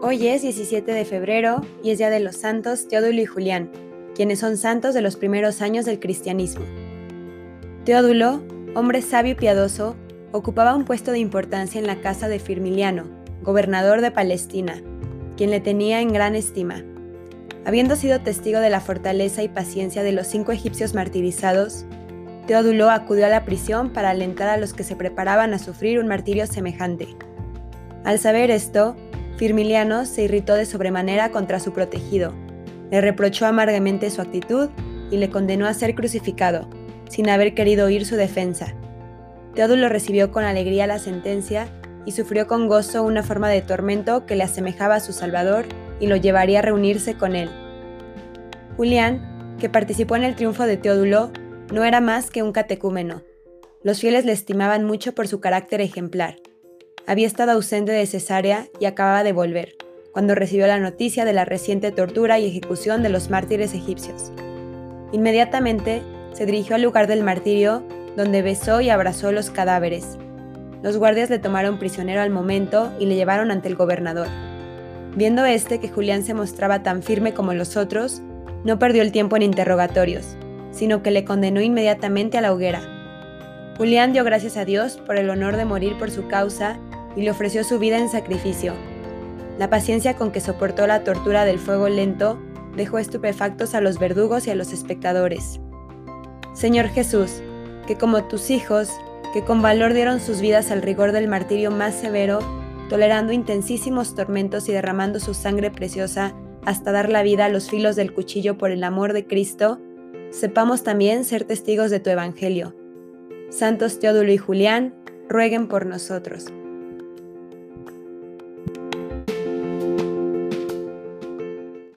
Hoy es 17 de febrero y es Día de los Santos Teodulo y Julián, quienes son santos de los primeros años del cristianismo. Teodulo, hombre sabio y piadoso, ocupaba un puesto de importancia en la casa de Firmiliano, gobernador de Palestina, quien le tenía en gran estima. Habiendo sido testigo de la fortaleza y paciencia de los cinco egipcios martirizados, Teodulo acudió a la prisión para alentar a los que se preparaban a sufrir un martirio semejante. Al saber esto, Firmiliano se irritó de sobremanera contra su protegido, le reprochó amargamente su actitud y le condenó a ser crucificado, sin haber querido oír su defensa. Teodulo recibió con alegría la sentencia y sufrió con gozo una forma de tormento que le asemejaba a su Salvador y lo llevaría a reunirse con él. Julián, que participó en el triunfo de Teodulo, no era más que un catecúmeno. Los fieles le estimaban mucho por su carácter ejemplar había estado ausente de Cesarea y acababa de volver, cuando recibió la noticia de la reciente tortura y ejecución de los mártires egipcios. Inmediatamente se dirigió al lugar del martirio, donde besó y abrazó los cadáveres. Los guardias le tomaron prisionero al momento y le llevaron ante el gobernador. Viendo este que Julián se mostraba tan firme como los otros, no perdió el tiempo en interrogatorios, sino que le condenó inmediatamente a la hoguera. Julián dio gracias a Dios por el honor de morir por su causa y le ofreció su vida en sacrificio. La paciencia con que soportó la tortura del fuego lento dejó estupefactos a los verdugos y a los espectadores. Señor Jesús, que como tus hijos, que con valor dieron sus vidas al rigor del martirio más severo, tolerando intensísimos tormentos y derramando su sangre preciosa hasta dar la vida a los filos del cuchillo por el amor de Cristo, sepamos también ser testigos de tu Evangelio. Santos Teodulo y Julián, rueguen por nosotros.